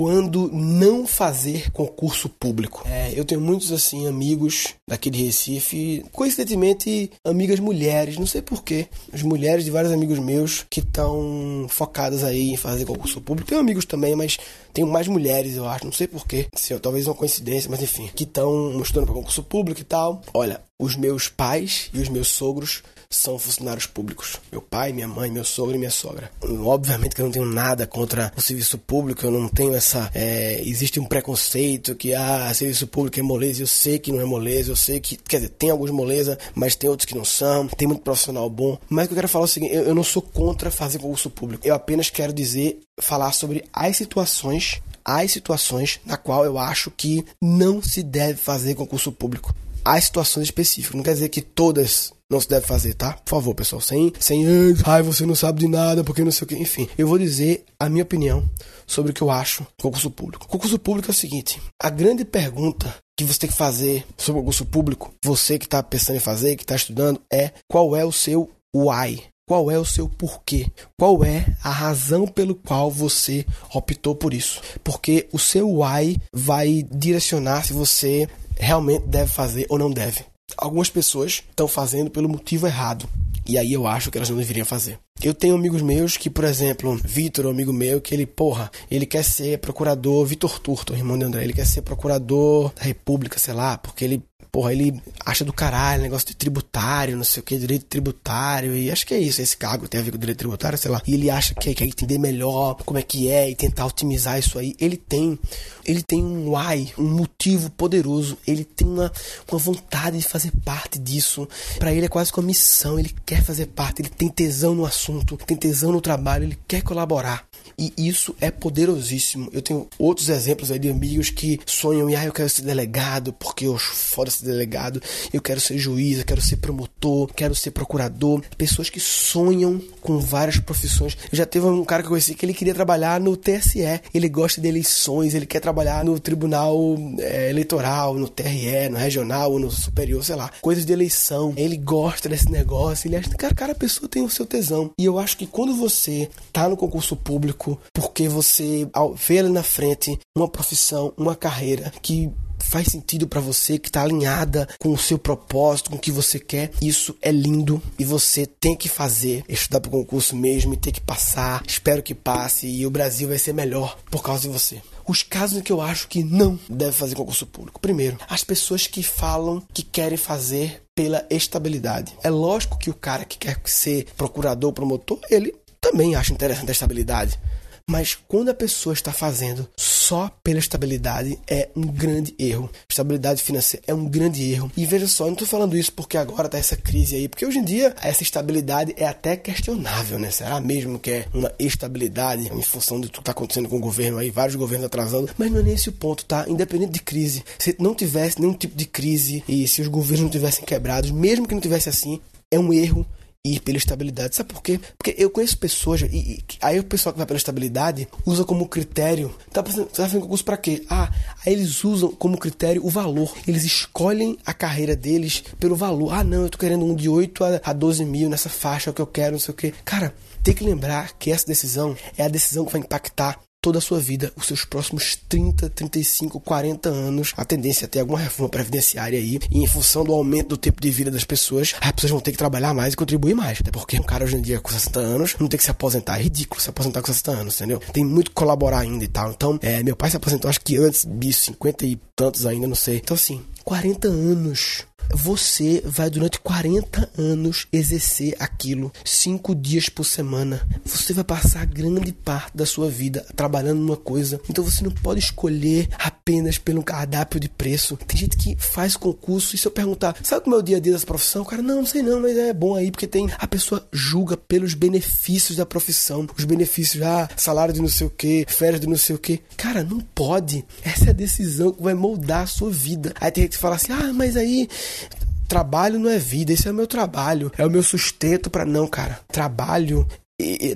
quando não fazer concurso público. É, eu tenho muitos assim amigos daqui de Recife, coincidentemente amigas mulheres, não sei porquê, as mulheres de vários amigos meus que estão focadas aí em fazer concurso público. Tenho amigos também, mas tenho mais mulheres, eu acho, não sei porquê, se talvez uma coincidência, mas enfim, que estão estudando para concurso público e tal. Olha, os meus pais e os meus sogros são funcionários públicos. Meu pai, minha mãe, meu sogro e minha sogra. Obviamente que eu não tenho nada contra o serviço público, eu não tenho essa. É, existe um preconceito que, ah, serviço público é moleza. Eu sei que não é moleza, eu sei que. Quer dizer, tem alguns moleza, mas tem outros que não são. Tem muito profissional bom. Mas o que eu quero falar é o seguinte: eu, eu não sou contra fazer concurso público. Eu apenas quero dizer, falar sobre as situações as situações na qual eu acho que não se deve fazer concurso público. Há situações específicas. Não quer dizer que todas não se deve fazer, tá? Por favor, pessoal, sem, sem, ai, você não sabe de nada, porque não sei o que. Enfim, eu vou dizer a minha opinião sobre o que eu acho do concurso público. O concurso público é o seguinte: a grande pergunta que você tem que fazer sobre o concurso público, você que está pensando em fazer, que está estudando, é qual é o seu why? Qual é o seu porquê? Qual é a razão pelo qual você optou por isso? Porque o seu why vai direcionar se você realmente deve fazer ou não deve algumas pessoas estão fazendo pelo motivo errado. E aí eu acho que elas não deveriam fazer. Eu tenho amigos meus que, por exemplo, Vitor, um amigo meu, que ele, porra, ele quer ser procurador, Vitor Turto, irmão de André, ele quer ser procurador da República, sei lá, porque ele porra, ele acha do caralho, negócio de tributário, não sei o que, direito tributário, e acho que é isso, esse cargo tem a ver com direito tributário, sei lá. E ele acha que quer entender melhor como é que é e tentar otimizar isso aí. Ele tem, ele tem um why, um motivo poderoso, ele tem uma, uma vontade de fazer parte disso. Para ele é quase uma missão, ele quer fazer parte, ele tem tesão no assunto, tem tesão no trabalho, ele quer colaborar. E isso é poderosíssimo. Eu tenho outros exemplos aí de amigos que sonham e ah, eu quero ser delegado, porque eu foda ser delegado, eu quero ser juiz, eu quero ser promotor, quero ser procurador. Pessoas que sonham com várias profissões. Eu já teve um cara que eu conheci que ele queria trabalhar no TSE, ele gosta de eleições, ele quer trabalhar no Tribunal é, Eleitoral, no TRE, no Regional, no Superior, sei lá, coisas de eleição. Ele gosta desse negócio, ele acha que cara, cara, a pessoa tem o seu tesão. E eu acho que quando você tá no concurso público, porque você vê ali na frente uma profissão, uma carreira que faz sentido para você, que está alinhada com o seu propósito, com o que você quer. Isso é lindo e você tem que fazer, estudar para concurso mesmo e ter que passar. Espero que passe e o Brasil vai ser melhor por causa de você. Os casos em que eu acho que não deve fazer concurso público. Primeiro, as pessoas que falam que querem fazer pela estabilidade. É lógico que o cara que quer ser procurador, promotor, ele também acha interessante a estabilidade. Mas quando a pessoa está fazendo só pela estabilidade, é um grande erro. Estabilidade financeira é um grande erro. E veja só, eu não estou falando isso porque agora está essa crise aí, porque hoje em dia essa estabilidade é até questionável, né? Será mesmo que é uma estabilidade em função de tudo que está acontecendo com o governo aí, vários governos atrasando? Mas não é nesse o ponto, tá? Independente de crise, se não tivesse nenhum tipo de crise e se os governos não tivessem quebrados, mesmo que não tivesse assim, é um erro ir pela estabilidade. Sabe por quê? Porque eu conheço pessoas, e, e aí o pessoal que vai pela estabilidade usa como critério. Tá, tá fazendo concurso pra quê? Ah, aí eles usam como critério o valor. Eles escolhem a carreira deles pelo valor. Ah, não, eu tô querendo um de 8 a, a 12 mil nessa faixa, é o que eu quero, não sei o quê. Cara, tem que lembrar que essa decisão é a decisão que vai impactar toda a sua vida, os seus próximos 30, 35, 40 anos, a tendência é ter alguma reforma previdenciária aí, e em função do aumento do tempo de vida das pessoas, as pessoas vão ter que trabalhar mais e contribuir mais. Até porque um cara hoje em dia com 60 anos não tem que se aposentar. É ridículo se aposentar com 60 anos, entendeu? Tem muito que colaborar ainda e tal. Então, é, meu pai se aposentou acho que antes disso, 50 e tantos ainda, não sei. Então, assim, 40 anos você vai durante 40 anos exercer aquilo, cinco dias por semana. Você vai passar grande parte da sua vida trabalhando numa coisa. Então você não pode escolher apenas pelo cardápio de preço. Tem gente que faz concurso e se eu perguntar, sabe como é o dia a dia dessa profissão? O cara, não, não sei não, mas é bom aí porque tem. A pessoa julga pelos benefícios da profissão, os benefícios, ah, salário de não sei o que, férias de não sei o que. Cara, não pode. Essa é a decisão que vai moldar a sua vida. Aí tem gente que fala assim, ah, mas aí trabalho não é vida, esse é o meu trabalho, é o meu sustento para não, cara. Trabalho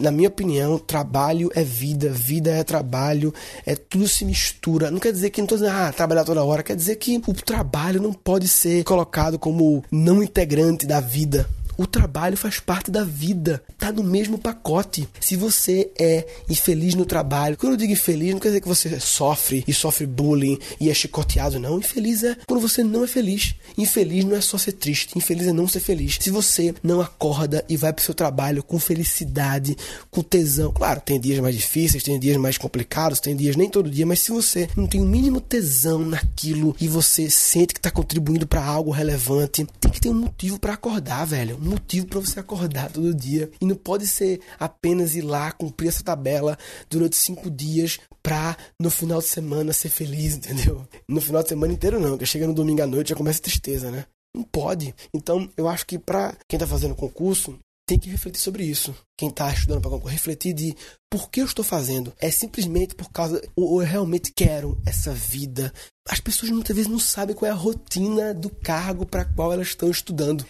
na minha opinião, trabalho é vida, vida é trabalho, é tudo se mistura. Não quer dizer que não tô dizendo, ah, trabalhar toda hora, quer dizer que o trabalho não pode ser colocado como não integrante da vida. O trabalho faz parte da vida, tá no mesmo pacote. Se você é infeliz no trabalho, quando eu digo infeliz, não quer dizer que você sofre e sofre bullying e é chicoteado, não. Infeliz é quando você não é feliz. Infeliz não é só ser triste, infeliz é não ser feliz. Se você não acorda e vai pro seu trabalho com felicidade, com tesão, claro, tem dias mais difíceis, tem dias mais complicados, tem dias nem todo dia, mas se você não tem o mínimo tesão naquilo e você sente que tá contribuindo para algo relevante, tem que ter um motivo para acordar, velho motivo para você acordar todo dia. E não pode ser apenas ir lá, cumprir essa tabela durante cinco dias pra no final de semana ser feliz, entendeu? No final de semana inteiro não, porque chega no domingo à noite já começa a tristeza, né? Não pode. Então, eu acho que para quem tá fazendo concurso, tem que refletir sobre isso. Quem está estudando para concurso, refletir de por que eu estou fazendo. É simplesmente por causa, ou eu realmente quero essa vida. As pessoas muitas vezes não sabem qual é a rotina do cargo para qual elas estão estudando.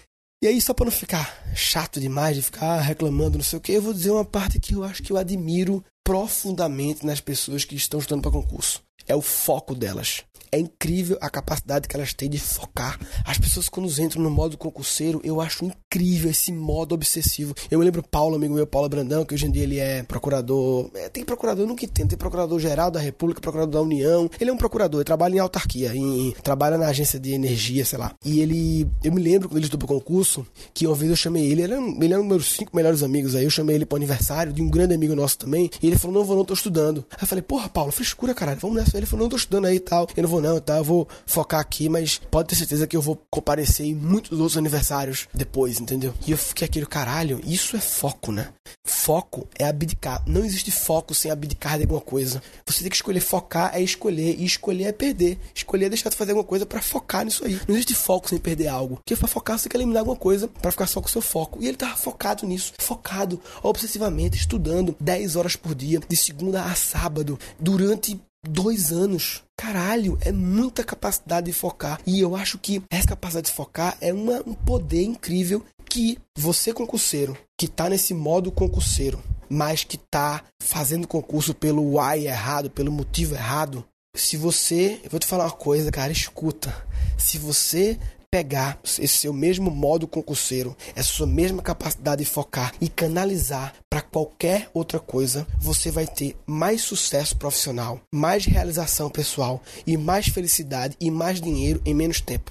E aí, só para não ficar chato demais, de ficar reclamando, não sei o que, eu vou dizer uma parte que eu acho que eu admiro profundamente nas pessoas que estão estudando para concurso. É o foco delas. É incrível a capacidade que elas têm de focar. As pessoas, quando entram no modo concurseiro, eu acho incrível esse modo obsessivo. Eu me lembro Paulo, amigo meu, Paulo Brandão, que hoje em dia ele é procurador. É, tem procurador, nunca entendo. Tem procurador geral da República, procurador da União. Ele é um procurador, ele trabalha em autarquia, em, trabalha na agência de energia, sei lá. E ele. Eu me lembro quando ele estudou pro concurso, que uma vez eu chamei ele, ele era, ele era um dos meus cinco melhores amigos aí. Eu chamei ele pro aniversário de um grande amigo nosso também. E ele falou: Não vou, não, tô estudando. Aí eu falei: Porra, Paulo, frescura, caralho, vamos nessa. Ele falou: Não, tô estudando aí e tal. Eu não vou, não, tá? Eu vou focar aqui, mas pode ter certeza que eu vou comparecer em muitos outros aniversários depois, entendeu? E eu fiquei aquele caralho, isso é foco, né? Foco é abdicar. Não existe foco sem abdicar de alguma coisa. Você tem que escolher focar é escolher, e escolher é perder. Escolher é deixar de fazer alguma coisa para focar nisso aí. Não existe foco sem perder algo. Porque pra focar você quer eliminar alguma coisa para ficar só com o seu foco. E ele tava focado nisso, focado obsessivamente, estudando 10 horas por dia, de segunda a sábado, durante dois anos. Caralho, é muita capacidade de focar. E eu acho que essa capacidade de focar é uma, um poder incrível que você, concurseiro, que tá nesse modo concurseiro, mas que tá fazendo concurso pelo why errado, pelo motivo errado. Se você. Eu vou te falar uma coisa, cara, escuta. Se você pegar esse seu mesmo modo concurseiro, essa sua mesma capacidade de focar e canalizar para qualquer outra coisa, você vai ter mais sucesso profissional, mais realização pessoal e mais felicidade e mais dinheiro em menos tempo.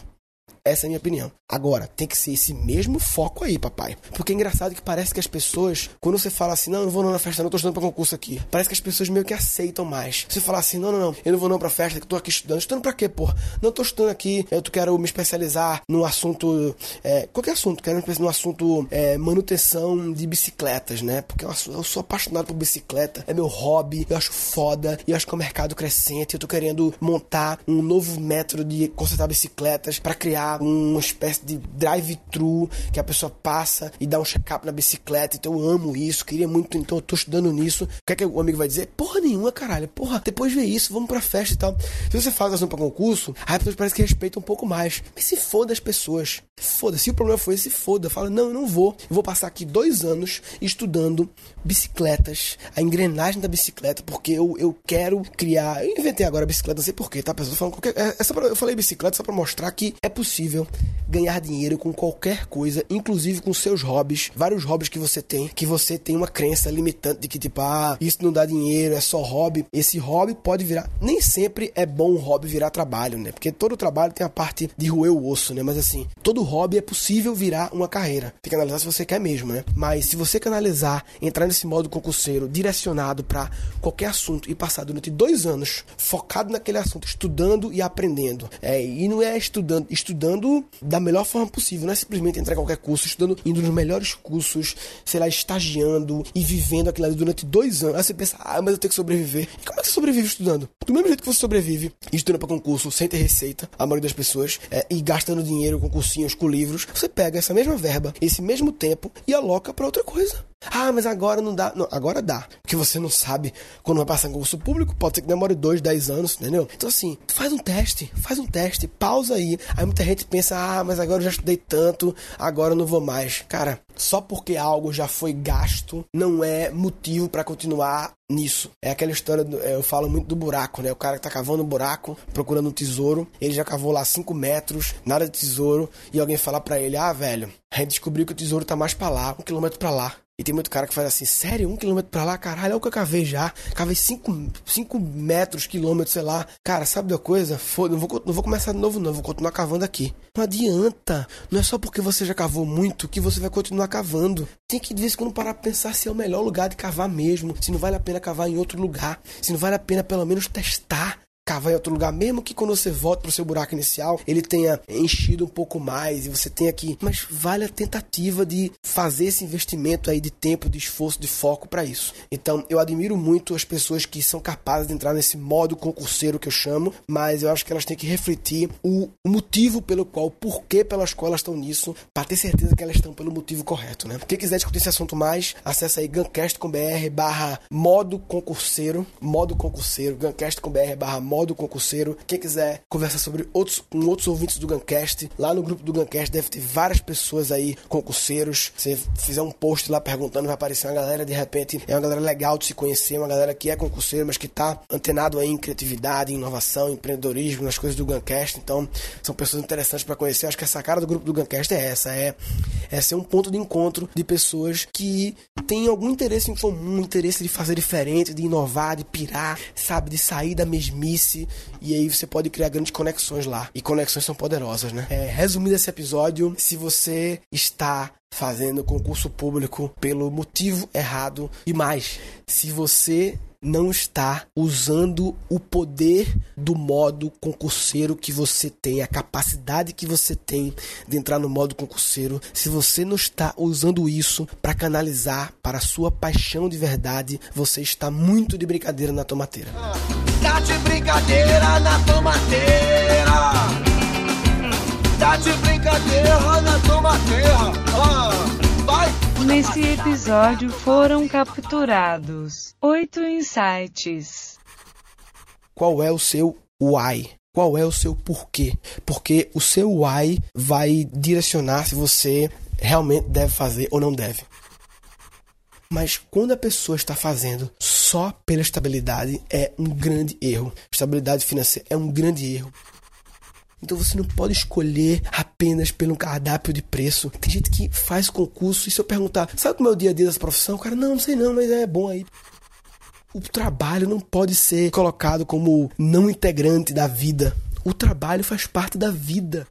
Essa é a minha opinião. Agora, tem que ser esse mesmo foco aí, papai. Porque é engraçado que parece que as pessoas, quando você fala assim, não, eu não vou não na festa, não, tô estudando pra concurso aqui. Parece que as pessoas meio que aceitam mais. Você fala assim, não, não, não, eu não vou não pra festa, que tô aqui estudando. Estudando pra quê, pô? Não tô estudando aqui, eu quero me especializar no assunto, é, qualquer assunto, quero me especializar no assunto é, manutenção de bicicletas, né? Porque eu sou, eu sou apaixonado por bicicleta, é meu hobby, eu acho foda, eu acho que é um mercado crescente, eu tô querendo montar um novo método de consertar bicicletas para criar uma espécie de drive-thru que a pessoa passa e dá um check-up na bicicleta. Então eu amo isso, queria muito, então eu tô estudando nisso. O que é que o amigo vai dizer? Porra nenhuma, caralho. Porra, depois de ver isso, vamos pra festa e tal. Se você faz assunto pra concurso, aí as pessoas parecem que respeitam um pouco mais. Mas se foda as pessoas. Foda. Se o problema foi esse, foda. Fala, não, eu não vou. Eu vou passar aqui dois anos estudando bicicletas, a engrenagem da bicicleta, porque eu, eu quero criar. Eu inventei agora a bicicleta, não sei porquê, tá? Pessoal falando qualquer. É, é eu falei bicicleta só pra mostrar que é possível ganhar dinheiro com qualquer coisa, inclusive com seus hobbies, vários hobbies que você tem, que você tem uma crença limitante de que tipo, ah, isso não dá dinheiro, é só hobby. Esse hobby pode virar, nem sempre é bom um hobby virar trabalho, né? Porque todo trabalho tem a parte de roer o osso, né? Mas assim, todo hobby é possível virar uma carreira. Tem que analisar se você quer mesmo, né? Mas se você canalizar, entrar nesse modo concurseiro, direcionado para qualquer assunto e passar durante dois anos focado naquele assunto, estudando e aprendendo, é, e não é estudando, estudando da melhor forma possível, não é simplesmente entrar em qualquer curso, estudando, indo nos melhores cursos, sei lá, estagiando e vivendo aquilo ali durante dois anos. Aí você pensa, ah, mas eu tenho que sobreviver. E como é que você sobrevive estudando? Do mesmo jeito que você sobrevive estudando para concurso sem ter receita, a maioria das pessoas, é, e gastando dinheiro com cursinhos, com livros, você pega essa mesma verba, esse mesmo tempo e aloca para outra coisa. Ah, mas agora não dá. Não, agora dá. Porque você não sabe quando vai passar em concurso público, pode ser que demore dois, dez anos, entendeu? Então, assim, faz um teste, faz um teste, pausa aí. Aí muita gente pensa, ah, mas agora eu já estudei tanto, agora eu não vou mais. Cara, só porque algo já foi gasto não é motivo para continuar nisso. É aquela história, do, é, eu falo muito do buraco, né? O cara que tá cavando um buraco, procurando um tesouro, ele já cavou lá 5 metros, nada de tesouro, e alguém fala para ele, ah, velho, a gente descobriu que o tesouro tá mais para lá, um quilômetro para lá. E tem muito cara que faz assim, sério, um quilômetro pra lá, caralho, é o que eu cavei já. Cavei cinco, cinco metros, quilômetros, sei lá. Cara, sabe da coisa? Foda, não vou, não vou começar de novo, não. Vou continuar cavando aqui. Não adianta. Não é só porque você já cavou muito que você vai continuar cavando. Tem que de vez em quando parar pra pensar se é o melhor lugar de cavar mesmo. Se não vale a pena cavar em outro lugar. Se não vale a pena pelo menos testar cavar em outro lugar, mesmo que quando você volta pro seu buraco inicial, ele tenha enchido um pouco mais e você tenha que, mas vale a tentativa de fazer esse investimento aí de tempo, de esforço, de foco para isso. Então, eu admiro muito as pessoas que são capazes de entrar nesse modo concurseiro que eu chamo, mas eu acho que elas têm que refletir o motivo pelo qual, o porquê pelas elas estão nisso, para ter certeza que elas estão pelo motivo correto, né? Quem quiser discutir esse assunto mais, acessa aí gancast.com.br barra modo concurseiro, modo concurseiro, gancast.com.br barra modo concurseiro. Quem quiser conversar sobre outros com outros ouvintes do Guncast, lá no grupo do Guncast deve ter várias pessoas aí concurseiros. Se fizer um post lá perguntando, vai aparecer uma galera de repente, é uma galera legal de se conhecer, uma galera que é concurseiro, mas que tá antenado aí em criatividade, inovação, em empreendedorismo, nas coisas do Guncast. Então, são pessoas interessantes para conhecer. Acho que essa cara do grupo do Guncast é essa, é é ser um ponto de encontro de pessoas que têm algum interesse em comum, interesse de fazer diferente, de inovar, de pirar, sabe, de sair da mesmice e aí você pode criar grandes conexões lá. E conexões são poderosas, né? É, resumindo esse episódio, se você está fazendo concurso público pelo motivo errado e mais, se você não está usando o poder do modo concurseiro que você tem, a capacidade que você tem de entrar no modo concurseiro, se você não está usando isso para canalizar para a sua paixão de verdade, você está muito de brincadeira na tomateira. Tá de brincadeira na tomateira. Tá de brincadeira na tomateira. Ah. Nesse episódio foram capturados oito insights. Qual é o seu why? Qual é o seu porquê? Porque o seu why vai direcionar se você realmente deve fazer ou não deve. Mas quando a pessoa está fazendo só pela estabilidade, é um grande erro. Estabilidade financeira é um grande erro. Então você não pode escolher apenas pelo cardápio de preço. Tem gente que faz concurso e se eu perguntar, sabe como é o dia a dia dessa profissão? O cara, não, não sei não, mas é bom aí. O trabalho não pode ser colocado como não integrante da vida. O trabalho faz parte da vida.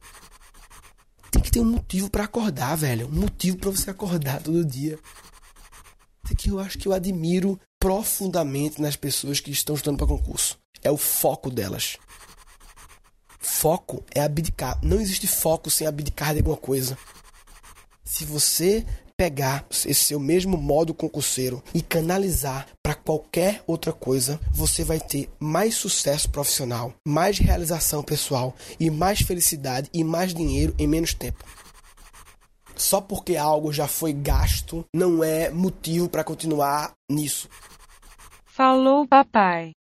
Tem que ter um motivo para acordar, velho. Um motivo para você acordar todo dia. Isso que eu acho que eu admiro profundamente nas pessoas que estão estudando para concurso. É o foco delas. Foco é abdicar. Não existe foco sem abdicar de alguma coisa. Se você pegar esse seu mesmo modo concurseiro e canalizar para qualquer outra coisa, você vai ter mais sucesso profissional, mais realização pessoal e mais felicidade e mais dinheiro em menos tempo. Só porque algo já foi gasto não é motivo para continuar nisso. Falou, papai.